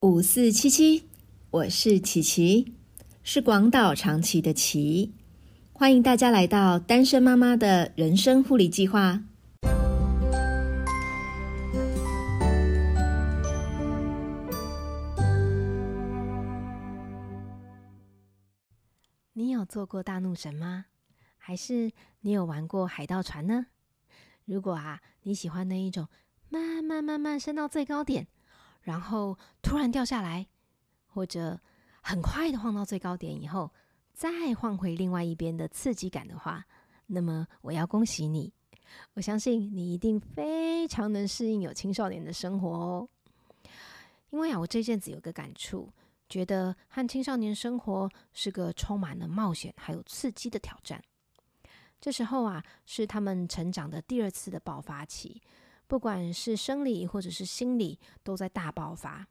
五四七七，我是琪琪，是广岛长崎的琪，欢迎大家来到单身妈妈的人生护理计划。你有坐过大怒神吗？还是你有玩过海盗船呢？如果啊，你喜欢那一种慢慢慢慢升到最高点。然后突然掉下来，或者很快的晃到最高点以后，再晃回另外一边的刺激感的话，那么我要恭喜你，我相信你一定非常能适应有青少年的生活哦。因为啊，我这阵子有个感触，觉得和青少年生活是个充满了冒险还有刺激的挑战。这时候啊，是他们成长的第二次的爆发期。不管是生理或者是心理，都在大爆发。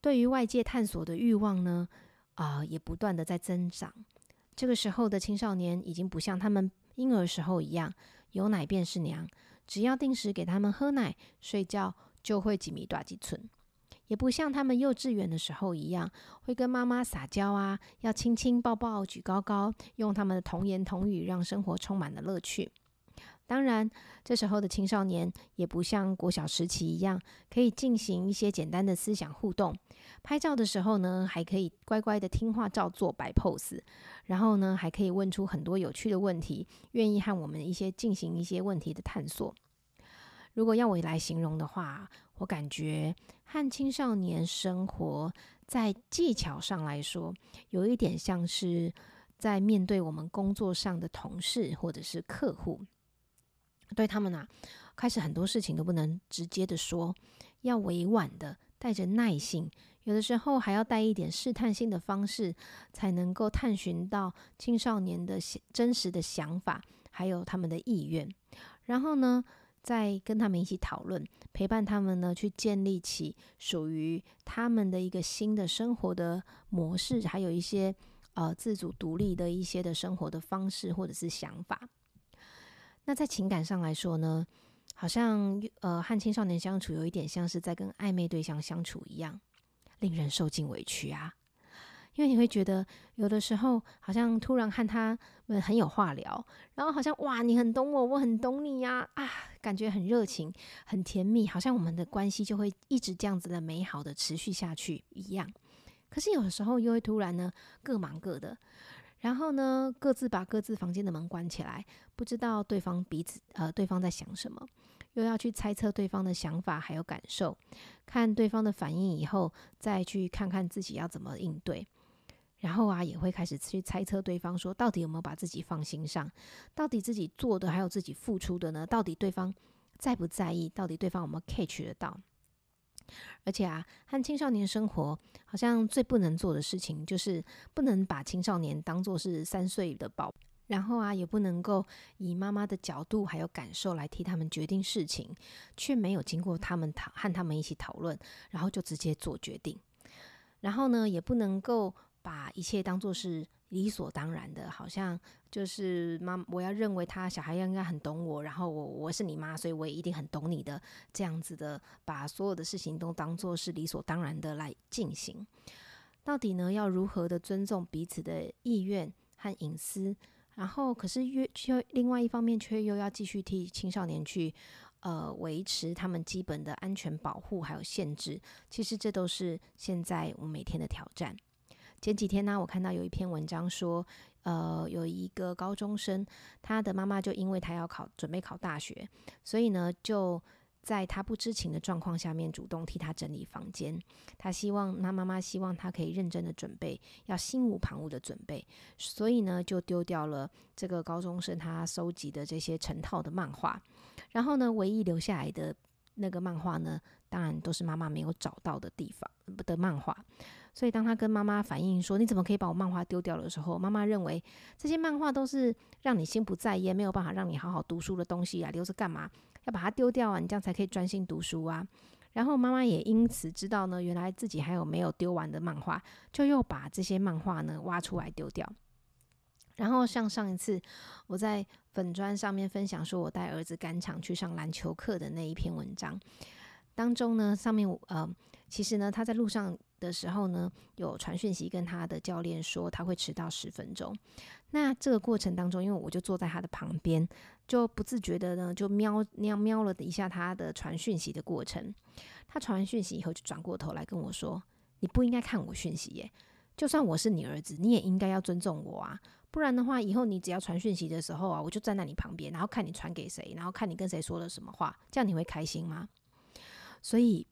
对于外界探索的欲望呢，啊，也不断的在增长。这个时候的青少年已经不像他们婴儿时候一样，有奶便是娘，只要定时给他们喝奶、睡觉，就会几米大几寸。也不像他们幼稚园的时候一样，会跟妈妈撒娇啊，要亲亲抱抱、举高高，用他们的童言童语，让生活充满了乐趣。当然，这时候的青少年也不像国小时期一样，可以进行一些简单的思想互动。拍照的时候呢，还可以乖乖的听话照做摆 pose，然后呢，还可以问出很多有趣的问题，愿意和我们一些进行一些问题的探索。如果要我来形容的话，我感觉和青少年生活在技巧上来说，有一点像是在面对我们工作上的同事或者是客户。对他们啊，开始很多事情都不能直接的说，要委婉的，带着耐性，有的时候还要带一点试探性的方式，才能够探寻到青少年的真实的想法，还有他们的意愿。然后呢，再跟他们一起讨论，陪伴他们呢，去建立起属于他们的一个新的生活的模式，还有一些呃自主独立的一些的生活的方式或者是想法。那在情感上来说呢，好像呃和青少年相处有一点像是在跟暧昧对象相处一样，令人受尽委屈啊。因为你会觉得有的时候好像突然和他们很有话聊，然后好像哇你很懂我，我很懂你呀啊，感觉很热情、很甜蜜，好像我们的关系就会一直这样子的美好的持续下去一样。可是有的时候又会突然呢各忙各的。然后呢，各自把各自房间的门关起来，不知道对方彼此呃对方在想什么，又要去猜测对方的想法还有感受，看对方的反应以后，再去看看自己要怎么应对。然后啊，也会开始去猜测对方说，到底有没有把自己放心上，到底自己做的还有自己付出的呢？到底对方在不在意？到底对方有没有 catch 得到？而且啊，和青少年生活好像最不能做的事情，就是不能把青少年当做是三岁的宝，然后啊，也不能够以妈妈的角度还有感受来替他们决定事情，却没有经过他们讨和他们一起讨论，然后就直接做决定，然后呢，也不能够把一切当做是。理所当然的，好像就是妈，我要认为他小孩应该很懂我，然后我我是你妈，所以我也一定很懂你的，这样子的，把所有的事情都当做是理所当然的来进行。到底呢，要如何的尊重彼此的意愿和隐私？然后，可是越却另外一方面，却又要继续替青少年去呃维持他们基本的安全保护还有限制。其实这都是现在我每天的挑战。前几天呢，我看到有一篇文章说，呃，有一个高中生，他的妈妈就因为他要考，准备考大学，所以呢，就在他不知情的状况下面，主动替他整理房间。他希望，他妈妈希望他可以认真的准备，要心无旁骛的准备，所以呢，就丢掉了这个高中生他收集的这些成套的漫画，然后呢，唯一留下来的那个漫画呢，当然都是妈妈没有找到的地方的漫画。所以，当他跟妈妈反映说：“你怎么可以把我漫画丢掉的时候，妈妈认为这些漫画都是让你心不在焉，没有办法让你好好读书的东西啊，留着干嘛？要把它丢掉啊，你这样才可以专心读书啊。”然后妈妈也因此知道呢，原来自己还有没有丢完的漫画，就又把这些漫画呢挖出来丢掉。然后像上一次我在粉砖上面分享说我带儿子赶场去上篮球课的那一篇文章。当中呢，上面呃，其实呢，他在路上的时候呢，有传讯息跟他的教练说他会迟到十分钟。那这个过程当中，因为我就坐在他的旁边，就不自觉的呢，就瞄瞄瞄了一下他的传讯息的过程。他传完讯息以后，就转过头来跟我说：“你不应该看我讯息耶，就算我是你儿子，你也应该要尊重我啊。”不然的话，以后你只要传讯息的时候啊，我就站在你旁边，然后看你传给谁，然后看你跟谁说了什么话，这样你会开心吗？所以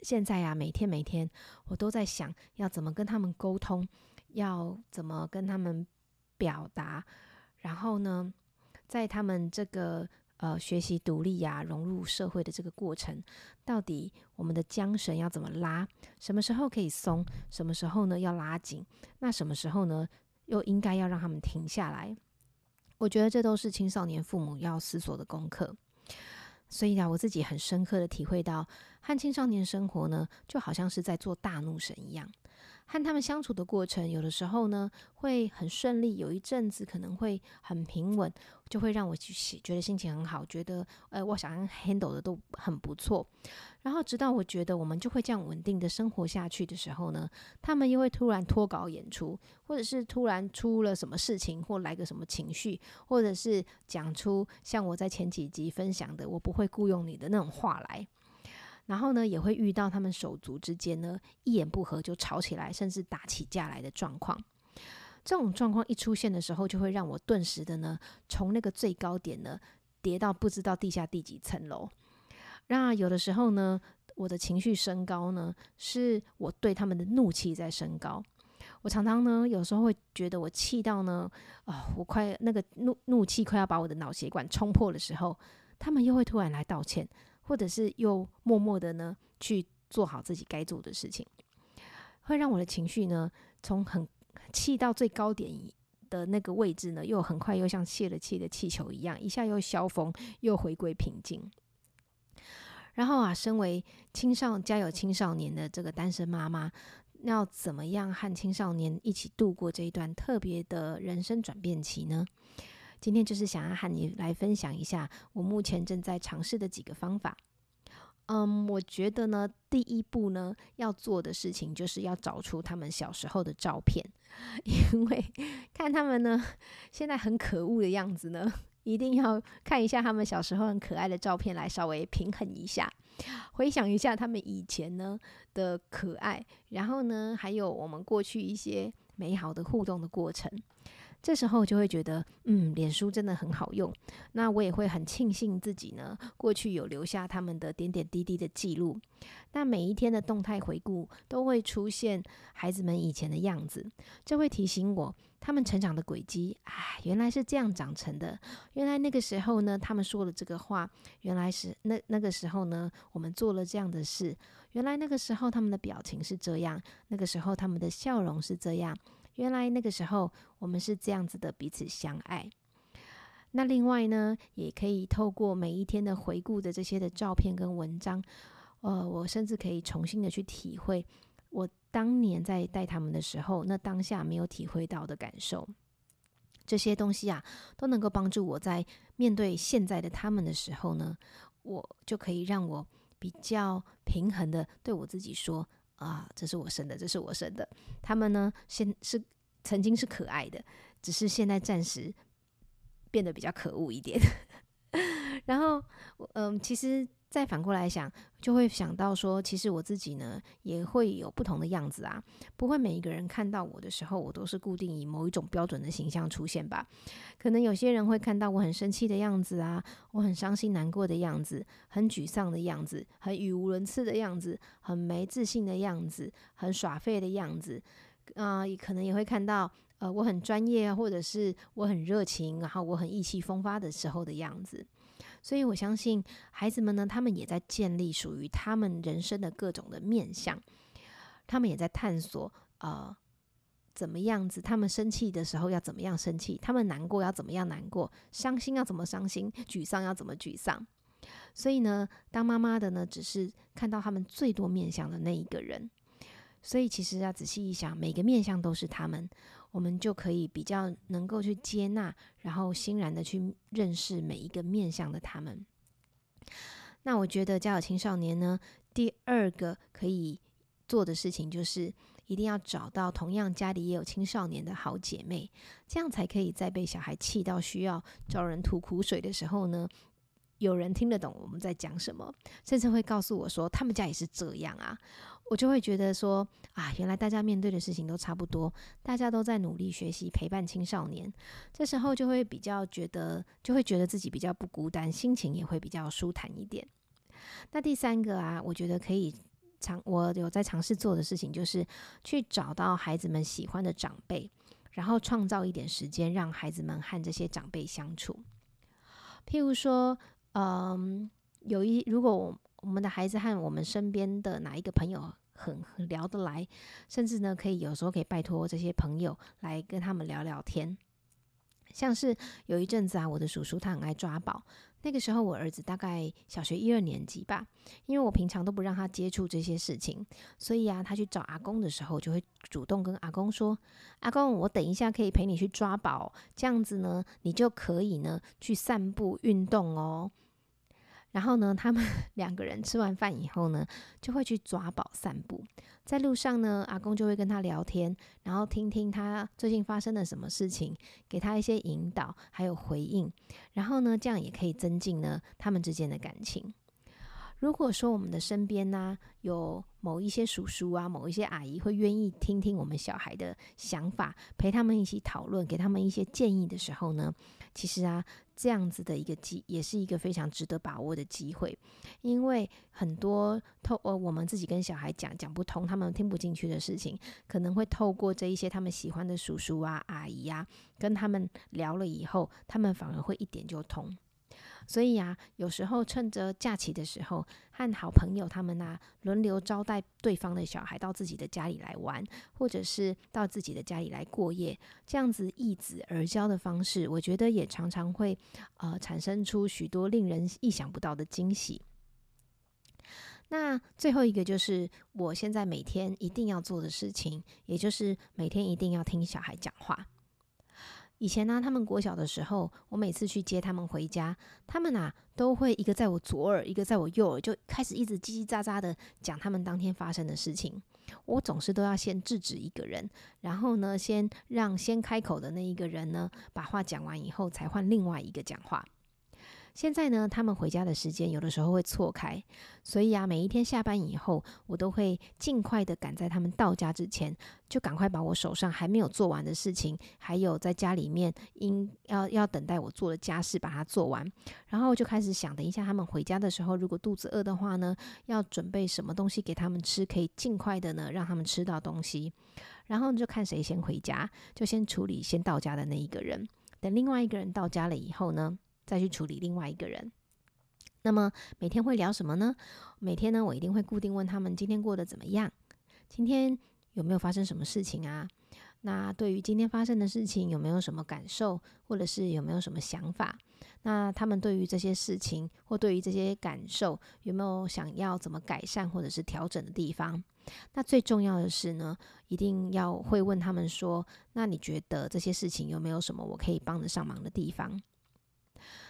现在啊，每天每天我都在想要怎么跟他们沟通，要怎么跟他们表达，然后呢，在他们这个呃学习独立呀、融入社会的这个过程，到底我们的缰绳要怎么拉？什么时候可以松？什么时候呢要拉紧？那什么时候呢？又应该要让他们停下来，我觉得这都是青少年父母要思索的功课。所以啊，我自己很深刻的体会到，和青少年生活呢，就好像是在做大怒神一样。和他们相处的过程，有的时候呢会很顺利，有一阵子可能会很平稳，就会让我去觉得心情很好，觉得呃我想要 handle 的都很不错。然后直到我觉得我们就会这样稳定的生活下去的时候呢，他们又会突然脱稿演出，或者是突然出了什么事情，或来个什么情绪，或者是讲出像我在前几集分享的“我不会雇佣你”的那种话来。然后呢，也会遇到他们手足之间呢一言不合就吵起来，甚至打起架来的状况。这种状况一出现的时候，就会让我顿时的呢从那个最高点呢跌到不知道地下第几层楼。那有的时候呢，我的情绪升高呢，是我对他们的怒气在升高。我常常呢，有时候会觉得我气到呢，啊，我快那个怒怒气快要把我的脑血管冲破的时候，他们又会突然来道歉。或者是又默默的呢去做好自己该做的事情，会让我的情绪呢从很气到最高点的那个位置呢，又很快又像泄了气的气球一样，一下又消风，又回归平静。然后啊，身为青少家有青少年的这个单身妈妈，要怎么样和青少年一起度过这一段特别的人生转变期呢？今天就是想要和你来分享一下我目前正在尝试的几个方法。嗯，我觉得呢，第一步呢要做的事情就是要找出他们小时候的照片，因为看他们呢现在很可恶的样子呢，一定要看一下他们小时候很可爱的照片来稍微平衡一下，回想一下他们以前呢的可爱，然后呢还有我们过去一些美好的互动的过程。这时候就会觉得，嗯，脸书真的很好用。那我也会很庆幸自己呢，过去有留下他们的点点滴滴的记录。那每一天的动态回顾都会出现孩子们以前的样子，这会提醒我他们成长的轨迹。哎，原来是这样长成的。原来那个时候呢，他们说了这个话。原来是那那个时候呢，我们做了这样的事。原来那个时候他们的表情是这样，那个时候他们的笑容是这样。原来那个时候我们是这样子的彼此相爱。那另外呢，也可以透过每一天的回顾的这些的照片跟文章，呃，我甚至可以重新的去体会我当年在带他们的时候，那当下没有体会到的感受。这些东西啊，都能够帮助我在面对现在的他们的时候呢，我就可以让我比较平衡的对我自己说。啊，这是我生的，这是我生的。他们呢，先是曾经是可爱的，只是现在暂时变得比较可恶一点。然后，嗯，其实。再反过来想，就会想到说，其实我自己呢也会有不同的样子啊，不会每一个人看到我的时候，我都是固定以某一种标准的形象出现吧？可能有些人会看到我很生气的样子啊，我很伤心难过的样子，很沮丧的样子，很语无伦次的样子，很没自信的样子，很耍废的样子，啊，也可能也会看到呃我很专业，或者是我很热情，然后我很意气风发的时候的样子。所以，我相信孩子们呢，他们也在建立属于他们人生的各种的面相，他们也在探索，呃，怎么样子？他们生气的时候要怎么样生气？他们难过要怎么样难过？伤心要怎么伤心？沮丧要怎么沮丧？所以呢，当妈妈的呢，只是看到他们最多面相的那一个人。所以，其实要仔细一想，每个面相都是他们。我们就可以比较能够去接纳，然后欣然的去认识每一个面向的他们。那我觉得家有青少年呢，第二个可以做的事情就是一定要找到同样家里也有青少年的好姐妹，这样才可以在被小孩气到需要找人吐苦水的时候呢，有人听得懂我们在讲什么，甚至会告诉我说他们家也是这样啊。我就会觉得说啊，原来大家面对的事情都差不多，大家都在努力学习陪伴青少年，这时候就会比较觉得，就会觉得自己比较不孤单，心情也会比较舒坦一点。那第三个啊，我觉得可以尝，我有在尝试做的事情，就是去找到孩子们喜欢的长辈，然后创造一点时间，让孩子们和这些长辈相处。譬如说，嗯，有一如果我。我们的孩子和我们身边的哪一个朋友很很聊得来，甚至呢，可以有时候可以拜托这些朋友来跟他们聊聊天。像是有一阵子啊，我的叔叔他很爱抓宝，那个时候我儿子大概小学一二年级吧，因为我平常都不让他接触这些事情，所以啊，他去找阿公的时候，就会主动跟阿公说：“阿公，我等一下可以陪你去抓宝，这样子呢，你就可以呢去散步运动哦。”然后呢，他们 两个人吃完饭以后呢，就会去抓宝散步。在路上呢，阿公就会跟他聊天，然后听听他最近发生了什么事情，给他一些引导，还有回应。然后呢，这样也可以增进呢他们之间的感情。如果说我们的身边呢有某一些叔叔啊、某一些阿姨会愿意听听我们小孩的想法，陪他们一起讨论，给他们一些建议的时候呢，其实啊，这样子的一个机也是一个非常值得把握的机会，因为很多透呃我们自己跟小孩讲讲不通，他们听不进去的事情，可能会透过这一些他们喜欢的叔叔啊、阿姨啊，跟他们聊了以后，他们反而会一点就通。所以啊，有时候趁着假期的时候，和好朋友他们啊轮流招待对方的小孩到自己的家里来玩，或者是到自己的家里来过夜，这样子易子而教的方式，我觉得也常常会呃产生出许多令人意想不到的惊喜。那最后一个就是我现在每天一定要做的事情，也就是每天一定要听小孩讲话。以前呢，他们国小的时候，我每次去接他们回家，他们啊都会一个在我左耳，一个在我右耳，就开始一直叽叽喳喳的讲他们当天发生的事情。我总是都要先制止一个人，然后呢，先让先开口的那一个人呢把话讲完以后，才换另外一个讲话。现在呢，他们回家的时间有的时候会错开，所以啊，每一天下班以后，我都会尽快的赶在他们到家之前，就赶快把我手上还没有做完的事情，还有在家里面应要要等待我做的家事，把它做完，然后就开始想，等一下他们回家的时候，如果肚子饿的话呢，要准备什么东西给他们吃，可以尽快的呢让他们吃到东西，然后就看谁先回家，就先处理先到家的那一个人，等另外一个人到家了以后呢。再去处理另外一个人。那么每天会聊什么呢？每天呢，我一定会固定问他们今天过得怎么样，今天有没有发生什么事情啊？那对于今天发生的事情有没有什么感受，或者是有没有什么想法？那他们对于这些事情或对于这些感受有没有想要怎么改善或者是调整的地方？那最重要的是呢，一定要会问他们说：那你觉得这些事情有没有什么我可以帮得上忙的地方？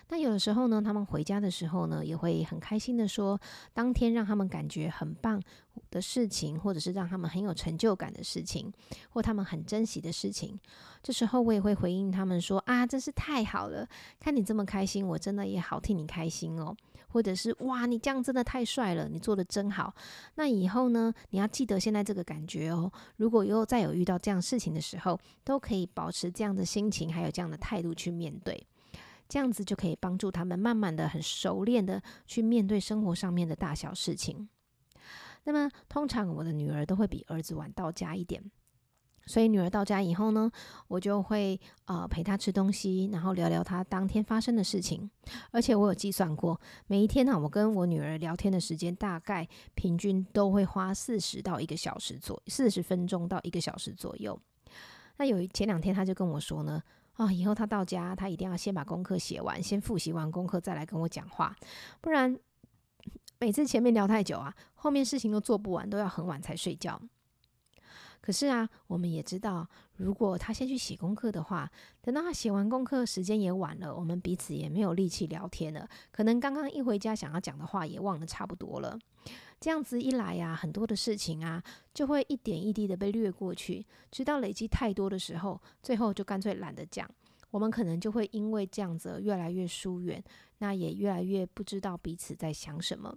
那有的时候呢，他们回家的时候呢，也会很开心的说，当天让他们感觉很棒的事情，或者是让他们很有成就感的事情，或他们很珍惜的事情。这时候我也会回应他们说：“啊，真是太好了，看你这么开心，我真的也好替你开心哦。”或者是“哇，你这样真的太帅了，你做的真好。”那以后呢，你要记得现在这个感觉哦。如果以后再有遇到这样事情的时候，都可以保持这样的心情，还有这样的态度去面对。这样子就可以帮助他们慢慢的、很熟练的去面对生活上面的大小事情。那么，通常我的女儿都会比儿子晚到家一点，所以女儿到家以后呢，我就会呃陪她吃东西，然后聊聊她当天发生的事情。而且我有计算过，每一天呢，我跟我女儿聊天的时间大概平均都会花四十到一个小时左四十分钟到一个小时左右。那有前两天，她就跟我说呢。啊，以后他到家，他一定要先把功课写完，先复习完功课再来跟我讲话，不然每次前面聊太久啊，后面事情都做不完，都要很晚才睡觉。可是啊，我们也知道，如果他先去写功课的话，等到他写完功课，时间也晚了，我们彼此也没有力气聊天了。可能刚刚一回家想要讲的话也忘得差不多了。这样子一来呀，很多的事情啊，就会一点一滴的被略过去，直到累积太多的时候，最后就干脆懒得讲。我们可能就会因为这样子越来越疏远，那也越来越不知道彼此在想什么。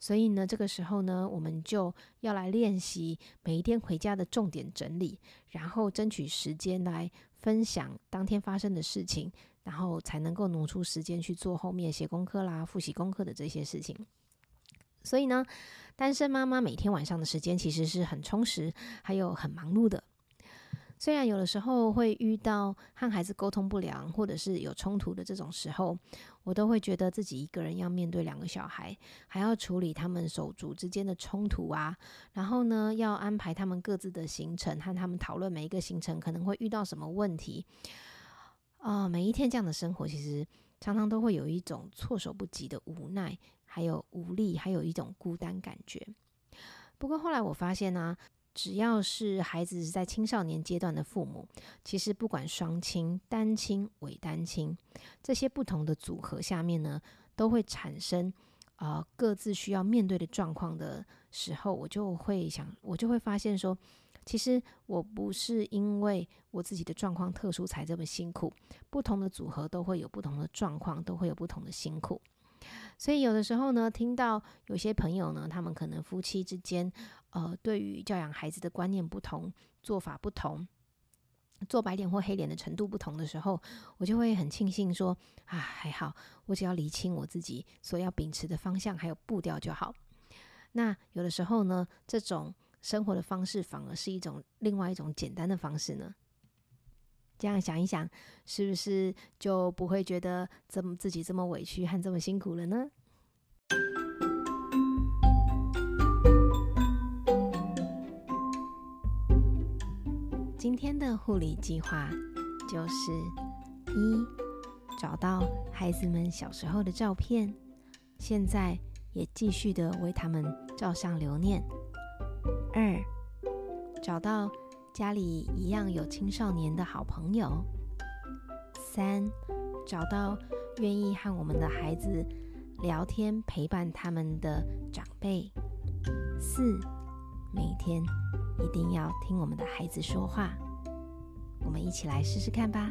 所以呢，这个时候呢，我们就要来练习每一天回家的重点整理，然后争取时间来分享当天发生的事情，然后才能够挪出时间去做后面写功课啦、复习功课的这些事情。所以呢，单身妈妈每天晚上的时间其实是很充实，还有很忙碌的。虽然有的时候会遇到和孩子沟通不良，或者是有冲突的这种时候，我都会觉得自己一个人要面对两个小孩，还要处理他们手足之间的冲突啊，然后呢，要安排他们各自的行程，和他们讨论每一个行程可能会遇到什么问题。啊，每一天这样的生活，其实常常都会有一种措手不及的无奈，还有无力，还有一种孤单感觉。不过后来我发现呢。只要是孩子在青少年阶段的父母，其实不管双亲、单亲、伪单亲这些不同的组合下面呢，都会产生呃各自需要面对的状况的时候，我就会想，我就会发现说，其实我不是因为我自己的状况特殊才这么辛苦，不同的组合都会有不同的状况，都会有不同的辛苦。所以有的时候呢，听到有些朋友呢，他们可能夫妻之间，呃，对于教养孩子的观念不同，做法不同，做白脸或黑脸的程度不同的时候，我就会很庆幸说啊，还好，我只要理清我自己所要秉持的方向还有步调就好。那有的时候呢，这种生活的方式反而是一种另外一种简单的方式呢。这样想一想，是不是就不会觉得这么自己这么委屈和这么辛苦了呢？今天的护理计划就是一找到孩子们小时候的照片，现在也继续的为他们照相留念；二找到。家里一样有青少年的好朋友。三，找到愿意和我们的孩子聊天、陪伴他们的长辈。四，每天一定要听我们的孩子说话。我们一起来试试看吧。